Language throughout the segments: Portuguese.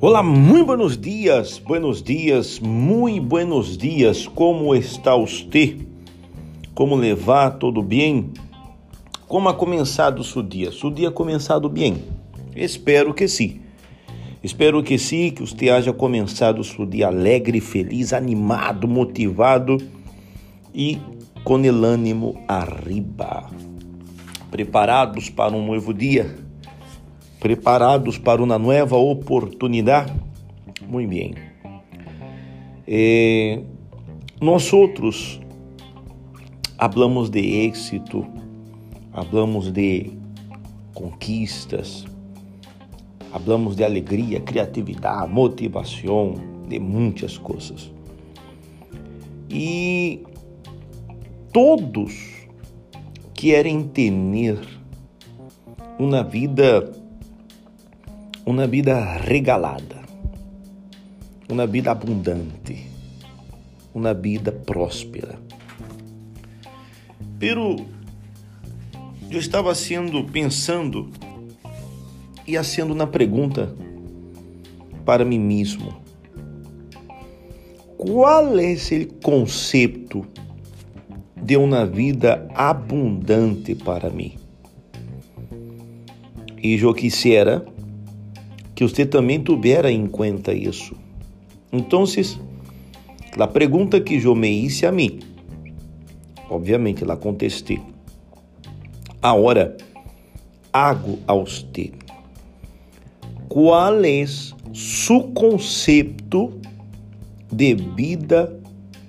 Olá, muito buenos dias, buenos dias, muito buenos dias. Como está você? Como levar? Tudo bem? Como ha começado seu dia? Seu dia começado bem? Espero que sim. Espero que sim, que você haja começado seu dia alegre, feliz, animado, motivado e com o ânimo arriba. Preparados para um novo dia? Preparados para uma nova oportunidade? Muito bem. Eh, nós outros hablamos de êxito, hablamos de conquistas, hablamos de alegria, criatividade, motivação, de muitas coisas. E todos querem ter uma vida uma vida regalada, uma vida abundante, uma vida próspera. Pero eu estava sendo pensando e haciendo uma pergunta para mim mesmo. Qual é o conceito de uma vida abundante para mim? E eu quisiera que você também tivera em conta isso. Então, a pergunta que eu me a mim, obviamente, lá contestei. Agora, hago a você. Qual é seu conceito de vida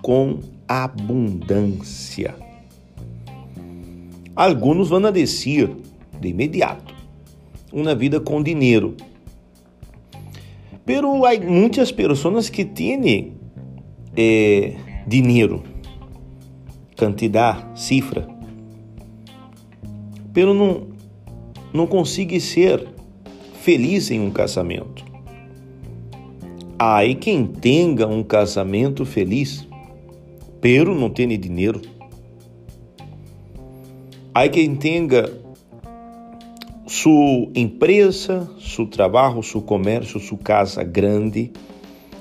com abundância? Alguns vão dizer de imediato, uma vida com dinheiro Pero há muitas pessoas que têm eh, dinheiro, quantidade, cifra, pero não, não consegue ser feliz em um casamento. Há quem tenha um casamento feliz, pero não tem dinheiro. Há quem tenha sua empresa, seu trabalho, seu comércio, sua casa grande.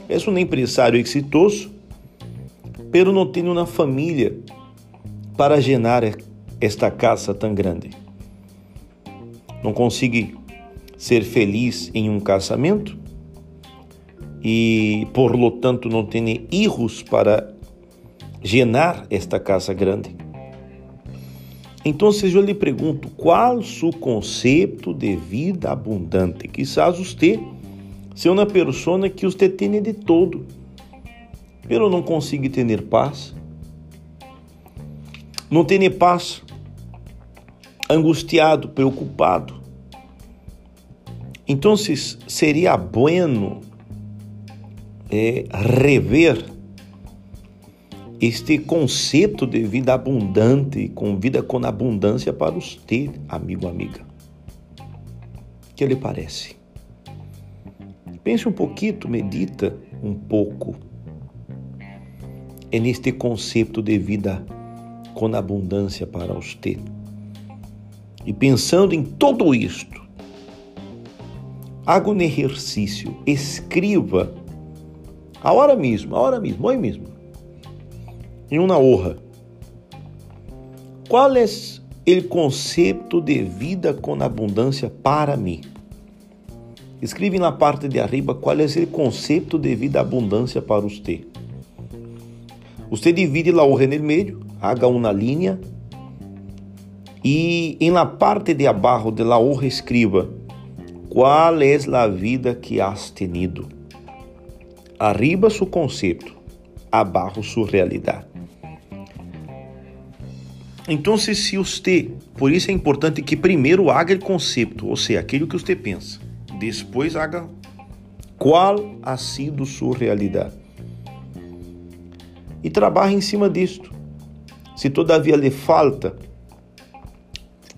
É um empresário exitoso, pero não tem uma família para gerar esta casa tão grande. Não consegue ser feliz em um casamento e, por lo tanto, não tem filhos para gerar esta casa grande. Então, eu lhe pergunto, qual o conceito de vida abundante? Quizás você seja uma pessoa que você tem de todo, mas não consegue ter paz. Não tem paz, angustiado, preocupado. Então, seria bueno é, rever este conceito de vida abundante, com vida com abundância para você, amigo, amiga. Que lhe parece? Pense um pouquinho, medita um pouco é neste conceito de vida com abundância para você. E pensando em tudo isto, haga um exercício, escreva a hora mesmo, a hora mesmo, hoje mesmo em uma honra. Qual é o conceito de vida com abundância para mim? Escreve na parte de arriba qual é o conceito de vida abundância para você. Você divide a honra no meio, haga uma linha e em la parte de abaixo de la honra escriba qual é a vida que has tenido. Arriba seu conceito, abaixo sua realidade. Então, se você, por isso é importante que primeiro haga o conceito, ou seja, aquilo que você pensa. Depois haga qual ha sido sua realidade. E trabalhe em cima disto. Se todavia lhe falta,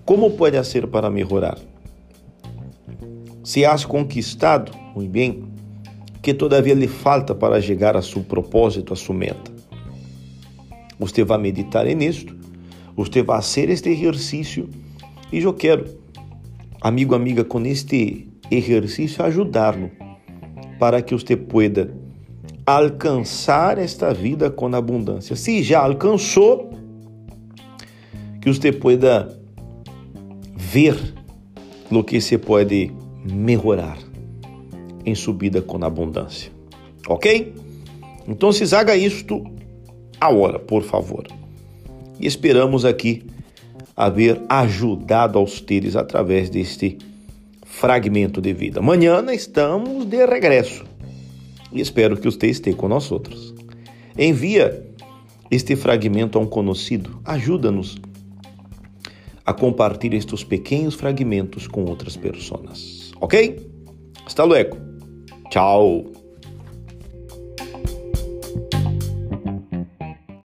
como pode ser para melhorar? Se has conquistado, muito bem, que todavia lhe falta para chegar a seu propósito, a sua meta. Você vai meditar nisto você vai fazer este exercício e eu quero, amigo, amiga, com este exercício ajudá-lo para que você pueda alcançar esta vida com abundância. Se já alcançou, que você pueda ver o que se pode melhorar em subida com abundância. Ok? Então, se haga isto agora, por favor. E esperamos aqui haver ajudado aos teres através deste fragmento de vida. Amanhã estamos de regresso e espero que você esteja com nós outros. Envia este fragmento a um conhecido, ajuda-nos a compartilhar estes pequenos fragmentos com outras pessoas, ok? Hasta luego. Tchau.